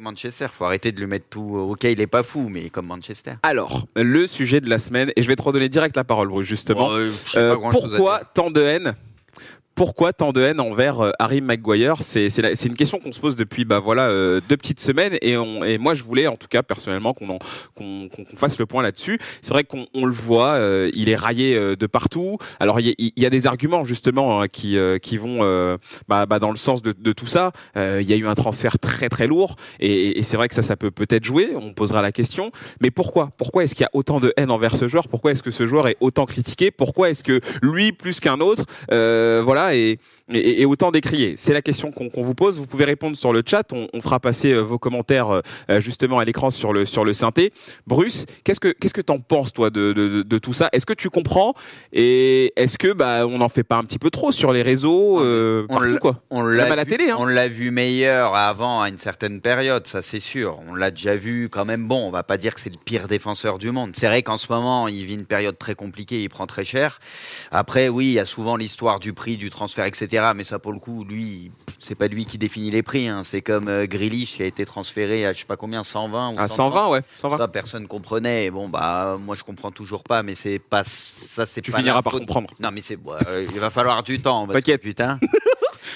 Manchester, faut arrêter de lui mettre tout. Ok, il est pas fou, mais comme Manchester. Alors, le sujet de la semaine, et je vais te redonner direct la parole, Bruce, justement. Bon, euh, Euh, pourquoi tant de haine pourquoi tant de haine envers euh, Harry Maguire? C'est une question qu'on se pose depuis bah voilà euh, deux petites semaines et, on, et moi je voulais en tout cas personnellement qu'on qu'on- qu'on fasse le point là-dessus. C'est vrai qu'on on le voit, euh, il est raillé euh, de partout. Alors il y, y a des arguments justement hein, qui euh, qui vont euh, bah, bah, dans le sens de, de tout ça. Il y a eu un transfert très très lourd et, et c'est vrai que ça ça peut peut-être jouer. On posera la question. Mais pourquoi? Pourquoi est-ce qu'il y a autant de haine envers ce joueur? Pourquoi est-ce que ce joueur est autant critiqué? Pourquoi est-ce que lui plus qu'un autre, euh, voilà, est autant décrié C'est la question qu'on vous pose. Vous pouvez répondre sur le chat. On, on fera passer euh, vos commentaires euh, justement à l'écran sur le sur le synthé. Bruce, qu'est-ce que qu'est-ce que t'en penses toi de, de, tout ça? Est-ce que tu comprends? Et est-ce que bah on n'en fait pas un petit peu trop sur les réseaux euh, On partout l'a- quoi? On Même l'a à la vu- télé, hein. On l'a vu meilleur avant à une certaine période, ça c'est sûr. On l'a déjà vu quand même. Bon, on va pas dire que c'est le pire défenseur du monde. C'est vrai qu'en ce moment, il vit une période très compliquée, il prend très cher. Après, oui, il y a souvent l'histoire du prix, du transfert, etc. Mais ça, pour le coup, lui, c'est pas lui qui définit les prix. hein. C'est comme euh, Grealish qui a été transféré à je sais pas combien, 120 ou À 130. 120 ouais, 120. Ça, personne comprenait. Bon, bah, moi, je comprends toujours pas, mais c'est pas ça. C'est Tu pas finiras la par faute- comprendre. Non, mais c'est. ouais, euh, il va falloir du temps. parce que, T'inquiète. Putain.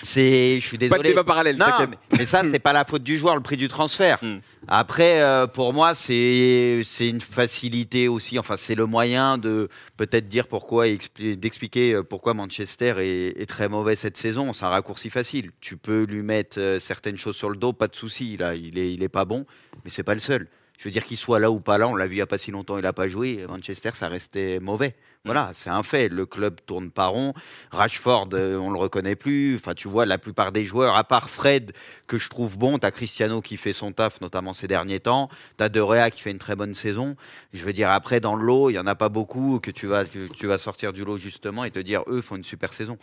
C'est. Je suis Pas de désolé. débat parallèle. Non, mais, mais ça, c'est pas la faute du joueur, le prix du transfert. Hmm. Après, euh, pour moi, c'est c'est une facilité aussi. Enfin, c'est le moyen de peut-être dire pourquoi, expli- d'expliquer euh, pourquoi Manchester est, est très mauvais cette saison. C'est un raccourci facile. Tu peux lui mettre euh, certaines choses sur le dos, pas de souci. Là, il est, il est pas bon, mais c'est pas le seul. Je veux dire qu'il soit là ou pas là, on l'a vu il y a pas si longtemps, il a pas joué. Manchester, ça restait mauvais. Voilà, c'est un fait. Le club tourne pas rond. Rashford, euh, on le reconnaît plus. Enfin, tu vois, la plupart des joueurs, à part Fred, que je trouve bon, t'as Cristiano qui fait son taf, notamment ces derniers temps. T'as De Rea qui fait une très bonne saison. Je veux dire, après, dans le lot, il y en a pas beaucoup que tu vas, que tu vas sortir du lot justement et te dire, eux font une super saison.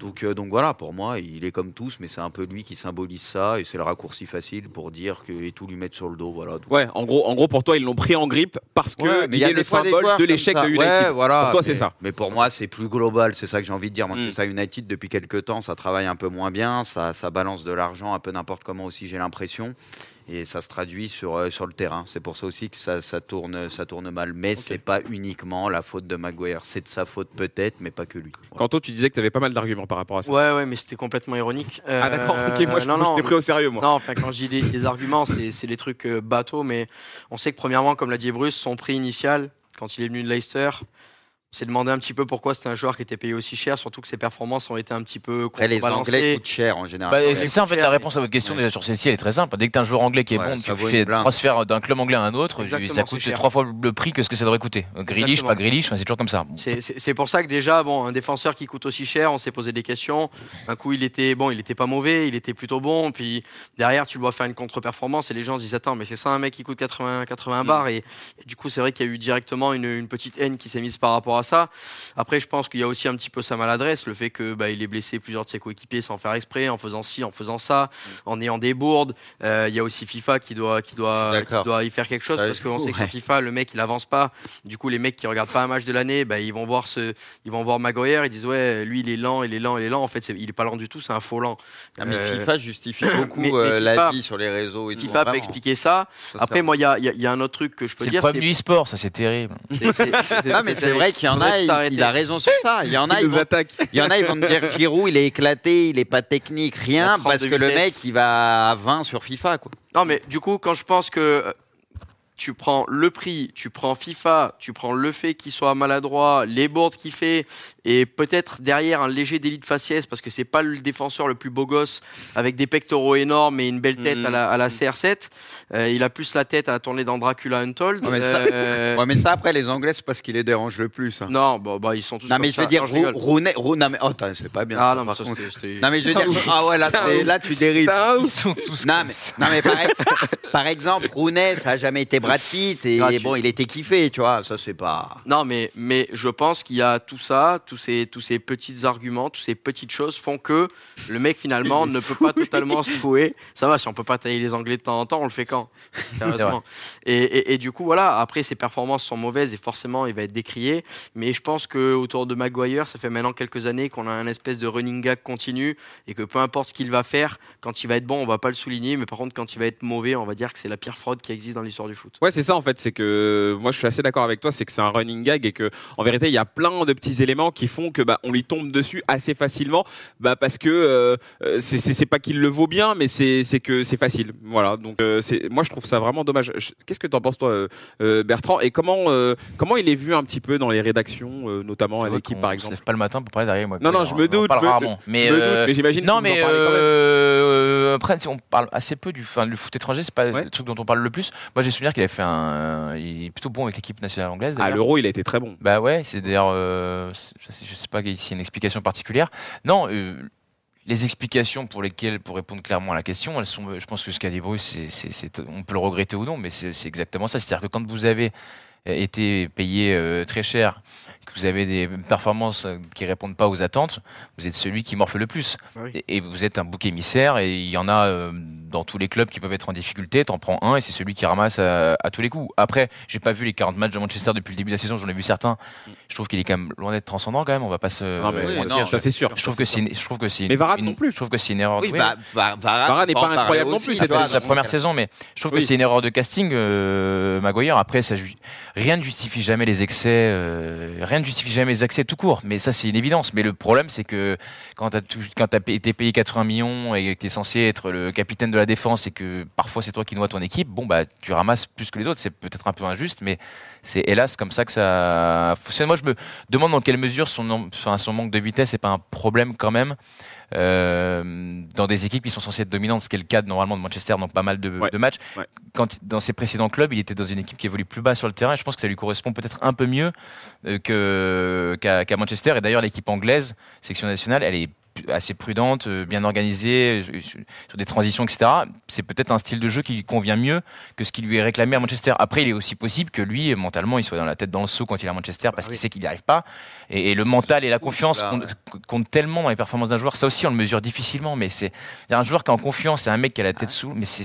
Donc, euh, donc voilà, pour moi, il est comme tous, mais c'est un peu lui qui symbolise ça et c'est le raccourci facile pour dire que et tout lui mettre sur le dos. Voilà. Donc, Ouais, en gros, en gros, pour toi, ils l'ont pris en grippe parce que Ouais, il y a est le symbole de l'échec de United. Ouais, voilà. Pour toi, c'est ça. Mais pour moi, c'est plus global. C'est ça que j'ai envie de dire. Manchester United, depuis quelques temps, ça travaille un peu moins bien. Ça, ça balance de l'argent un peu n'importe comment aussi, j'ai l'impression. Et ça se traduit sur, euh, sur le terrain. C'est pour ça aussi que ça, ça, tourne, ça tourne mal. Mais c'est pas uniquement la faute de Maguire. C'est de sa faute peut-être, mais pas que lui. Voilà. Quanto, tu disais que tu avais pas mal d'arguments par rapport à ça. Ouais, ouais, mais c'était complètement ironique. Ah d'accord, Euh, ok, moi je, non, je pris au sérieux moi. Non, enfin, quand je dis les, les arguments, c'est c'est les trucs euh, bateaux, mais on sait que premièrement, comme l'a dit Bruce, son prix initial, quand il est venu de Leicester, s'est demandé un petit peu pourquoi c'était un joueur qui était payé aussi cher, surtout que ses performances ont été un petit peu Après, les Anglais coûtent cher en général. Bah, c'est ça en fait la réponse à votre question Ouais. déjà sur celle-ci elle est très simple. Dès que tu as un joueur anglais qui est Ouais, bon, tu fais transfert d'un club anglais à un autre, Exactement, ça coûte trois fois le prix que ce que ça devrait coûter. Grealish, Exactement. pas Grealish, enfin, c'est toujours comme ça. C'est- pour ça que déjà, bon, un défenseur qui coûte aussi cher, on s'est posé des questions. Un coup, il était bon, il était pas mauvais, il était plutôt bon. Puis derrière, tu le vois faire une contre-performance et les gens se disent attends, mais c'est ça un mec qui coûte 80, 80 bars. Et, et du coup, c'est vrai qu'il y a eu directement une, une petite haine qui s'est mise par rapport à ça. Après, je pense qu'il y a aussi un petit peu sa maladresse, le fait que bah, il ait blessé plusieurs de ses coéquipiers sans faire exprès, en faisant ci, en faisant ça, en ayant des bourdes. Euh, Il y a aussi FIFA qui doit, qui doit, qui doit y faire quelque chose parce qu'on sait que ouais. sur FIFA, le mec, il avance pas. Du coup, les mecs qui regardent pas un match de l'année, bah, ils vont voir ce, ils vont voir Maguire, ils disent ouais, lui il est lent, il est lent, il est lent. En fait, il est pas lent du tout, c'est un faux lent. Ah, mais Euh, FIFA justifie beaucoup mais- mais euh, la FIFA- vie sur les réseaux et tout. FIFA peut expliquer ça. Après, moi, il y a, il y a- y a un autre truc que je peux C'est le dire. problème du e-sport, ça c'est terrible. c'est vrai qu'il y en a, il, a raison sur ça. Il y en a, Il ils vont, il y en a, ils vont te dire Giroud, il est éclaté, il est pas technique, rien, 32 parce que le mec, il va à 20 sur FIFA, quoi. Non, mais du coup, quand je pense que euh, tu prends le prix, tu prends FIFA, tu prends le fait qu'il soit maladroit, les boards qu'il fait, et peut-être derrière un léger délit de faciès, parce que c'est pas le défenseur le plus beau gosse, avec des pectoraux énormes et une belle tête à, la, à la CR7. Euh, il a plus la tête à la tournée dans Dracula Untold. Ouais, mais ça- Euh, Ouais, mais ça après les Anglais, c'est parce qu'il les dérange le plus. hein. Non, bah, bah, ils sont tous Non mais je veux dire. Rooney, Rou- non mais oh, attends, c'est pas bien. Ah non, mais ça, c'était- Non mais je veux dire, ah ouais là, là tu dérives. Ils sont tous Non mais, ça. non mais par, par exemple, Rooney, ça a jamais été Brad Pitt et Gratuit. bon, il était kiffé, tu vois. Ça, c'est pas. Non, mais, mais je pense qu'il y a tout ça, tous ces, tous ces petits arguments, toutes ces petites choses font que le mec finalement ne peut pas totalement se trouver. Ça va, si on peut pas tailler les Anglais de temps en temps, on le fait quand? Sérieusement. Et, et, et du coup, voilà, après ses performances sont mauvaises et forcément il va être décrié. Mais je pense que autour de Maguire, ça fait maintenant quelques années qu'on a un espèce de running gag continu et que peu importe ce qu'il va faire, quand il va être bon, on va pas le souligner, mais par contre, quand il va être mauvais, on va dire que c'est la pire fraude qui existe dans l'histoire du foot. Ouais, c'est ça en fait. C'est que moi, je suis assez d'accord avec toi. C'est que c'est un running gag et que en vérité, il y a plein de petits éléments qui font que bah on lui tombe dessus assez facilement. Bah parce que euh, euh, c'est pas qu'il le vaut bien, mais c'est c'est que c'est facile. Voilà. Donc euh, c'est moi, je trouve ça vraiment dommage. Je- Qu'est-ce que t'en penses toi, euh, euh, Bertrand? Et comment euh, comment il est vu un petit peu dans les rédactions, euh, notamment à l'équipe par exemple? lève pas le matin pour parler derrière moi. Non, non, On- je me doute, parle je rarement. Mais, Je euh, j'imagine. non, mais. Euh, après, on parle assez peu du, le foot étranger, c'est pas Ouais. le truc dont on parle le plus. Moi, j'ai souvenir qu'il a fait un, il est plutôt bon avec l'équipe nationale anglaise. Ah, d'ailleurs. l'euro, il a été très bon. Bah ouais, c'est d'ailleurs, euh, je sais pas s'il y a une explication particulière. Non, euh, les explications pour lesquelles, pour répondre clairement à la question, elles sont, je pense que ce qu'a dit Bruce, on peut le regretter ou non, mais c'est exactement ça. C'est-à-dire que quand vous avez été payé euh, très cher, que vous avez des performances euh, qui répondent pas aux attentes, vous êtes celui qui morfle le plus. Bah oui. Et, et vous êtes un bouc émissaire, et il y en a euh, dans tous les clubs qui peuvent être en difficulté. T'en prends un, et c'est celui qui ramasse à, à tous les coups. Après, j'ai pas vu les 40 matchs de Manchester depuis le début de la saison, j'en ai vu certains. Je trouve qu'il est quand même loin d'être transcendant quand même. On va pas se. Non, mais euh, oui, non, ça c'est sûr. je trouve que c'est, une- je trouve que c'est. Mais Varane une- non plus. Je trouve que c'est une erreur. Oui, oui, Va- Va- Varane, n'est pas incroyable non plus, c'est sa première euh, saison, mais je trouve Oui. que c'est une erreur de casting, euh, Maguire. Après, ça, ju- rien ne justifie jamais les excès, euh, rien ne justifie jamais les excès tout court. Mais ça, c'est une évidence. Mais le problème, c'est que quand quand t'as été payé 80 millions et que t'es censé être le capitaine de la défense et que parfois c'est toi qui noies ton équipe, bon bah tu ramasses plus que les autres. C'est peut-être un peu injuste, mais c'est hélas comme ça que ça fonctionne. Moi, je me demande dans quelle mesure son, nom- enfin, son manque de vitesse n'est pas un problème quand même. euh, dans des équipes qui sont censées être dominantes, ce qui est le cas normalement de Manchester dans pas mal de, Ouais. de matchs. Ouais. Quand dans ses précédents clubs, il était dans une équipe qui évolue plus bas sur le terrain. Et je pense que ça lui correspond peut-être un peu mieux euh, qu'à Manchester. Et d'ailleurs, l'équipe anglaise, section nationale, elle est assez prudente, euh, bien organisée euh, sur des transitions, etc. C'est peut-être un style de jeu qui lui convient mieux que ce qui lui est réclamé à Manchester. Après, il est aussi possible que lui, mentalement, il soit dans la tête dans le seau quand il est à Manchester parce oui. qu'il sait qu'il n'y arrive pas. Et, et le mental et la Ouf, confiance là, comptent, tellement dans les performances d'un joueur. Ça aussi, on le mesure difficilement, mais c'est un joueur qui est en confiance, c'est un mec qui a la tête sous, mais c'est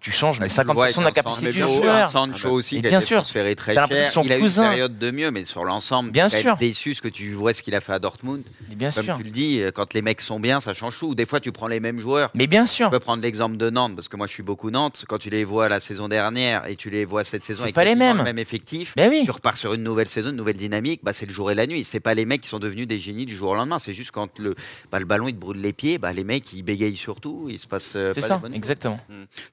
tu changes mais Bah, tu le vois 50% de la capacité du Sancho, joueur. Sancho aussi Et bien sûr. transféré très T'as l'impression cher. que son Il a eu cousin- une période de mieux, mais sur l'ensemble, Bien sûr. déçu ce que tu vois ce qu'il a fait à Dortmund. Bien Comme sûr. tu le dis, quand les mecs sont bien, ça change tout. Des fois, tu prends les mêmes joueurs. Mais bien Tu sûr. peux prendre l'exemple de Nantes, parce que moi je suis beaucoup Nantes. Quand tu les vois la saison dernière et tu les vois cette saison C'est avec pas les mêmes. le même effectif, Ben oui. tu repars sur une nouvelle saison, une nouvelle dynamique. Bah, c'est le jour et la nuit. C'est pas les mecs qui sont devenus des génies du jour au lendemain. C'est juste quand le, bah, le ballon il te brûle les pieds, bah, les mecs ils bégayent surtout. Il se passe euh, C'est pas ça, exactement.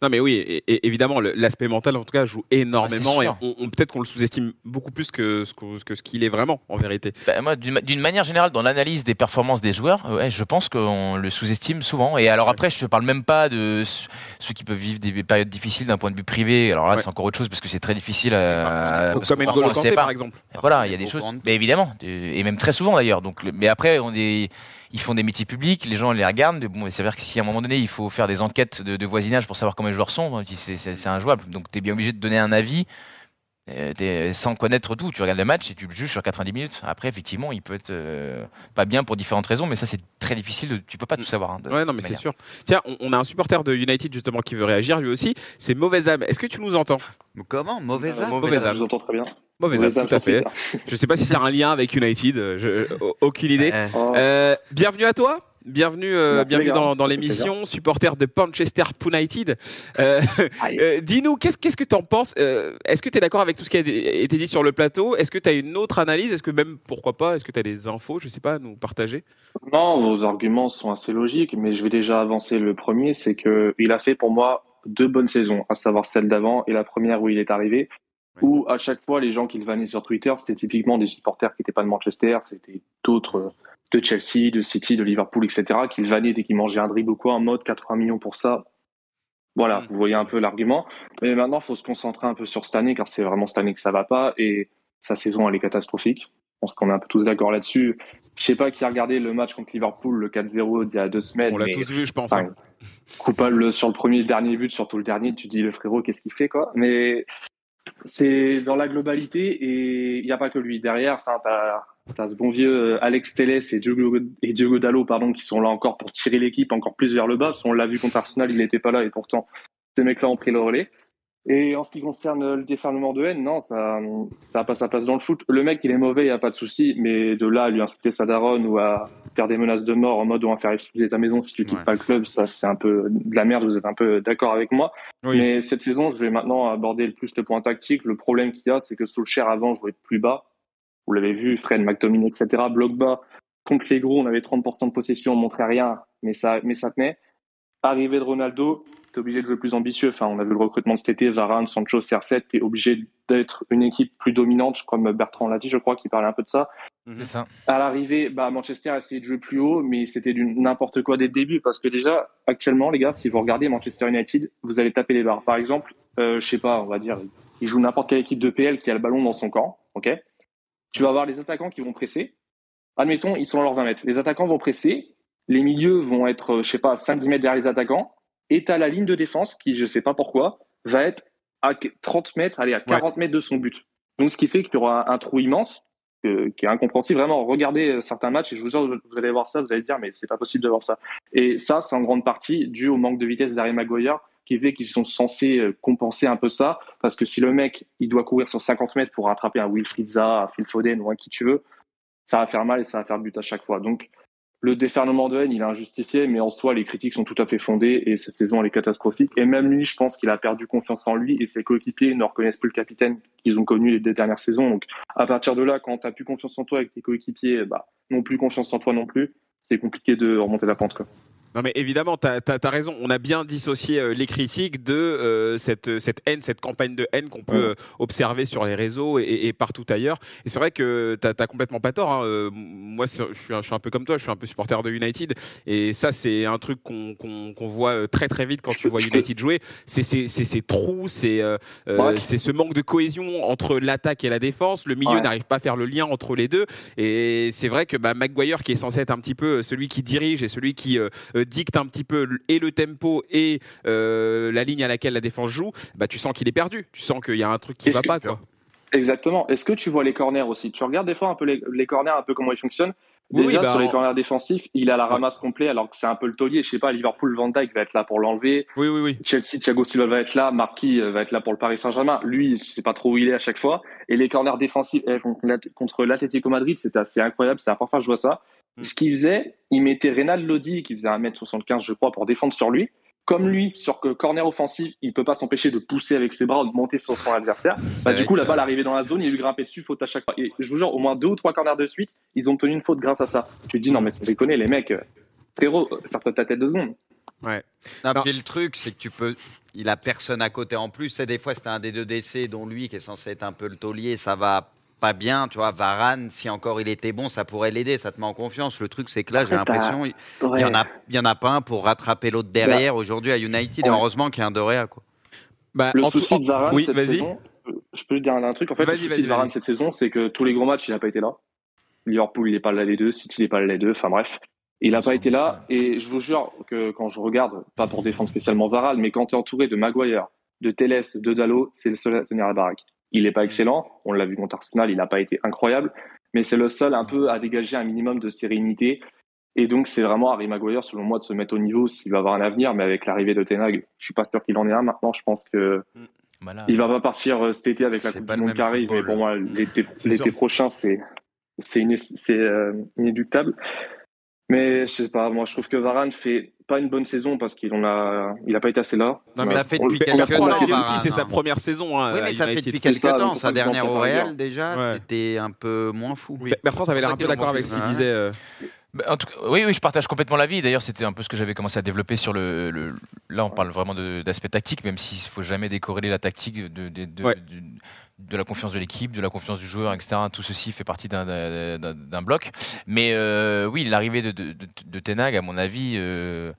Non mais oui, et, et évidemment, l'aspect mental en tout cas joue énormément Ah, et sûr. on, on- peut-être qu'on le sous-estime beaucoup plus que ce qu'o- que ce qu'il est vraiment en vérité. Bah, moi, d'une manière générale, dans l'analyse des performances des joueurs, ouais, je pense qu'on le sous-estime souvent. Et alors après, je te parle même pas de ce- ceux qui peuvent vivre des périodes difficiles d'un point de vue privé. Alors là, Ouais. c'est encore autre chose parce que c'est très difficile à. parce Comme N'Golo Kanté pas. par exemple. Voilà, il y a des choses. Mais évidemment, euh, et même très souvent d'ailleurs. Donc, mais après, on est, ils font des métiers publics, les gens les regardent. mais Bon, ça veut dire que si à un moment donné, il faut faire des enquêtes de, de voisinage pour savoir comment les joueurs sont, c'est- c'est c'est injouable. Donc, tu es bien obligé de donner un avis. Euh, t'es- sans connaître tout, tu regardes le match et tu le juges sur 90 minutes. Après, effectivement, il peut être euh, pas bien pour différentes raisons, mais ça c'est très difficile. De, tu peux pas tout savoir. hein, de Ouais, non, mais c'est sûr. Tiens, on, on a un supporter de United justement qui veut réagir lui aussi. C'est Mauvaise âme. Est-ce que tu nous entends? Comment? Mauvaise âme Mauvaise Je âme. vous entends très bien. Mauvaise âme, tout à fait. Je sais pas si c'est un lien avec United. euh, je- au- aucune idée. Euh, Oh, Euh, bienvenue à toi. Bienvenue, euh, Merci, bienvenue dans, l'émission, supporter de Manchester United. Euh, euh, Dis-nous, qu'est-ce que tu en penses Euh, Est-ce que tu es d'accord avec tout ce qui a été dit sur le plateau? Est-ce que tu as une autre analyse? Est-ce que même, pourquoi pas, est-ce que tu as des infos, je sais pas, à nous partager? Non, vos arguments sont assez logiques, mais je vais déjà avancer. Le premier, c'est que il a fait pour moi deux bonnes saisons, à savoir celle d'avant et la première où il est arrivé, où à chaque fois les gens qui le vannaient sur Twitter, c'était typiquement des supporters qui n'étaient pas de Manchester, c'était d'autres euh, de Chelsea, de City, de Liverpool, etc., qui le vannaient dès qu'il mangeait un dribble ou quoi, en mode 80 millions pour ça. Voilà, vous voyez un peu l'argument. Mais maintenant, il faut se concentrer un peu sur cette année, car c'est vraiment cette année que ça va pas, et sa saison, elle est catastrophique. Je pense qu'on est un peu tous d'accord là-dessus. Je sais pas qui a regardé le match contre Liverpool, le 4-0 d'il y a deux semaines. On l'a tous vu, je pense. Enfin, hein. coupable sur le premier et le dernier but, surtout le dernier, tu dis le frérot, qu'est-ce qu'il fait quoi Mais c'est dans la globalité et il n'y a pas que lui. Derrière, tu as, ce bon vieux euh, Alex Telles et Diogo, et Diogo Dallo pardon, qui sont là encore pour tirer l'équipe encore plus vers le bas. on l'a vu contre Arsenal, il n'était pas là et pourtant ces mecs-là ont pris le relais. Et en ce qui concerne le déferlement de haine, non, ça n'a pas sa place dans le foot. Le mec, il est mauvais, il n'y a pas de souci, mais de là à lui insulter sa daronne ou à faire des menaces de mort en mode on va faire exploser ta maison si tu quittes pas le club, ça c'est un peu de la merde, vous êtes un peu d'accord avec moi. Mais cette saison, je vais maintenant aborder le plus le point tactique. Le problème qu'il y a, c'est que Solskjaer avant jouait plus bas. Vous l'avez vu, Fred, McTominay, etc. Bloc bas. Contre les gros, on avait 30% de possession, on montrait rien, mais ça, mais ça tenait. Arrivée de Ronaldo, obligé de jouer plus ambitieux. Enfin, on a vu le recrutement de cet été, Varane, Sancho, CR7, tu es obligé d'être une équipe plus dominante, comme Bertrand l'a dit, je crois, qu'il parlait un peu de ça. Mhm. C'est ça. À l'arrivée, bah, Manchester a essayé de jouer plus haut, mais c'était n'importe quoi dès le début, parce que déjà, actuellement, les gars, si vous regardez Manchester United, vous allez taper les barres. Par exemple, euh, je sais pas, on va dire, il joue n'importe quelle équipe de PL qui a le ballon dans son camp, ok? Tu vas avoir les attaquants qui vont presser. Admettons, ils sont à leurs 20 mètres. Les attaquants vont presser, les milieux vont être, je sais pas, 5-10 mètres derrière les attaquants, et tu la ligne de défense qui, je sais pas pourquoi, va être à 30 mètres, allez, à 40 mètres de son but. Donc, ce qui fait qu'il y aura un trou immense, qui est incompréhensible. Vraiment, regardez euh, certains matchs et je vous jure, vous allez voir ça, vous allez dire, mais c'est pas possible de voir ça. Et ça, c'est en grande partie dû au manque de vitesse d'Harry Maguire, qui fait qu'ils sont censés euh, compenser un peu ça, parce que si le mec, il doit courir sur 50 mètres pour rattraper un Wilfried Zaha, un Phil Foden ou un qui tu veux, ça va faire mal et ça va faire but à chaque fois. Donc, le déferlement de haine, il est injustifié, mais en soi, les critiques sont tout à fait fondées et cette saison, elle est catastrophique. Et même lui, je pense qu'il a perdu confiance en lui et ses coéquipiers ne reconnaissent plus le capitaine qu'ils ont connu les dernières saisons. Donc, à partir de là, quand tu n'as plus confiance en toi avec tes coéquipiers, bah, non plus confiance en toi non plus, c'est compliqué de remonter la pente. Non mais évidemment, tu as, raison. On a bien dissocié euh, les critiques de euh, cette, cette haine, cette campagne de haine qu'on peut euh, observer sur les réseaux et, partout ailleurs. Et c'est vrai que tu n'as complètement pas tort. Hein. moi, je suis, je suis, un peu comme toi, je suis un peu supporter de United. Et ça, c'est un truc qu'on voit très très vite quand tu vois United jouer. C'est ces trous, c'est c'est ce manque de cohésion entre l'attaque et la défense. Le milieu n'arrive pas à faire le lien entre les deux. Et c'est vrai que bah, Maguire, qui est censé être un petit peu celui qui dirige et celui qui dicte un petit peu et le tempo et euh, la ligne à laquelle la défense joue, bah, tu sens qu'il est perdu. Tu sens qu'il y a un truc qui ne va pas. Quoi. Exactement. Est-ce que tu vois les corners aussi? Tu regardes des fois un peu les, corners, un peu comment ils fonctionnent Déjà, bah, sur les corners défensifs, il a la ramasse complète alors que c'est un peu le taulier. Je sais pas, Liverpool, Van Dijk va être là pour l'enlever. Oui, oui, oui. Chelsea, Thiago Silva va être là. Marquis euh, va être là pour le Paris Saint-Germain. Lui, je sais pas trop où il est à chaque fois. Et les corners défensifs eh, contre l'Atlético Madrid, c'est assez incroyable. C'est la première fois que je vois ça. Mm. Ce qu'il faisait, il mettait Reynald Lodi, qui faisait 1m75, je crois, pour défendre sur lui. Comme lui, sur que corner offensif, il ne peut pas s'empêcher de pousser avec ses bras ou de monter sur son adversaire. Bah, du coup, la balle arrivait dans la zone, il lui grimpait dessus, faute à chaque fois. Et je vous jure, au moins deux ou trois corners de suite, ils ont tenu une faute grâce à ça. Tu te dis, non, mais ça déconne, les mecs, euh, frérot, faire ta tête deux secondes. Ouais. le truc, c'est que tu peux. Il a personne à côté en plus. Et des fois, c'était un des deux décès, dont lui, qui est censé être un peu le taulier, ça va pas bien, tu vois, Varane, si encore il était bon, ça pourrait l'aider, ça te met en confiance. Le truc, c'est que là, j'ai l'impression, il n'y en, a, y en a pas un pour rattraper l'autre derrière bah, aujourd'hui à United, et heureusement qu'il y a un Dorea, quoi. Bah, le souci de Varane cette saison, je peux juste dire un truc, en fait, le souci de Varane cette saison, c'est que tous les gros matchs, il n'a pas été là. Liverpool, il n'est pas là les deux, City, il n'est pas là les deux, enfin bref. Il n'a pas été là, et je vous jure que quand je regarde, pas pour défendre spécialement Varane, mais quand tu es entouré de Maguire, de Teles, de Dallo, c'est le seul à tenir la baraque. Il n'est pas excellent. On l'a vu contre Arsenal, il n'a pas été incroyable. Mais c'est le seul un peu à dégager un minimum de sérénité. Et donc, c'est vraiment Harry Maguire, selon moi, de se mettre au niveau s'il va avoir un avenir. Mais avec l'arrivée de Tenag, je suis pas sûr qu'il en ait un maintenant. Je pense que mm. il va pas partir euh, cet été avec la Coupe du Monde qui arrive. Mais pour moi, l'été prochain, c'est euh, inéductable. Mais je sais pas, moi je trouve que Varane fait pas une bonne saison parce qu'il a, il a pas été assez là. Non, mais ça fait depuis quelques temps. aussi, c'est sa première saison. Hein. Oui, mais ça fait depuis quelques temps. Sa dernière au Real, déjà, c'était un peu moins fou. Oui. Bertrand, t'avais l'air un peu d'accord avec ce qu'il disait. Bah, en tout cas, oui, oui, je partage complètement l'avis. D'ailleurs, c'était un peu ce que j'avais commencé à développer sur le. Là, on parle vraiment d'aspect tactique, même s'il ne faut jamais décorréler la tactique de, de, de, de la confiance de l'équipe, de la confiance du joueur, etc. Tout ceci fait partie d'un bloc. Mais euh, oui, l'arrivée de, de, Tenag, à mon avis, euh,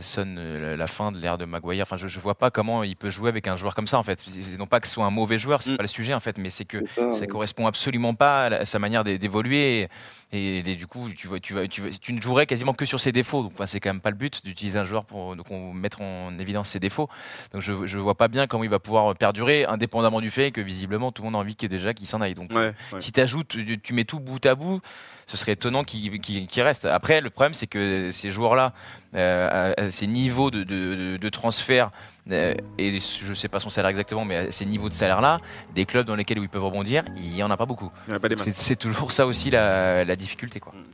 sonne euh, la fin de l'ère de Maguire. Enfin, je, ne vois pas comment il peut jouer avec un joueur comme ça en fait. Non pas que ce soit un mauvais joueur, c'est mm. pas le sujet en fait, mais c'est que ça, ne correspond absolument pas à, sa manière d'évoluer et, du coup tu vois, tu, vas, tu, tu, ne jouerais quasiment que sur ses défauts. Donc, c'est quand même pas le but d'utiliser un joueur pour donc, mettre en évidence ses défauts. Donc, je, ne vois pas bien comment il va pouvoir perdurer, indépendamment du fait que visiblement tout le monde a envie qu'il déjà qu'il s'en aille. Donc, si tu ajoutes, tu mets tout bout à bout ce serait étonnant qu'il reste. Après, le problème, c'est que ces joueurs-là, euh, à, ces niveaux de, transfert, euh, et je ne sais pas son salaire exactement, mais à ces niveaux de salaire-là, des clubs dans lesquels ils peuvent rebondir, il n'y en a pas beaucoup. C'est toujours ça aussi la, la difficulté. Quoi. Mm.